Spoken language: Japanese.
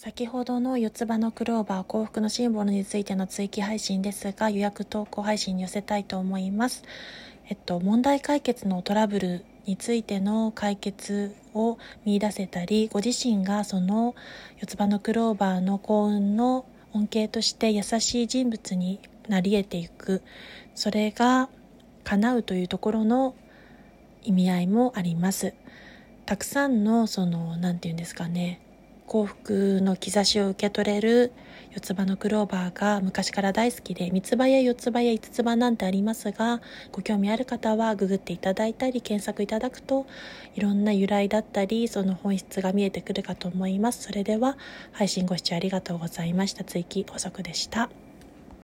先ほどの四つ葉のクローバー幸福のシンボルについての追記配信ですが予約投稿配信に寄せたいと思います。えっと、問題解決のトラブルについての解決を見出せたりご自身がその四つ葉のクローバーの幸運の恩恵として優しい人物になり得ていく。それが叶うというところの意味合いもあります。たくさんのその何て言うんですかね。幸福の兆しを受け取れる四つ葉のクローバーが昔から大好きで三つ葉や四つ葉や五つ葉なんてありますがご興味ある方はググっていただいたり検索いただくといろんな由来だったりその本質が見えてくるかと思います。それでは配信ご視聴ありがとうございました。追記補足でした。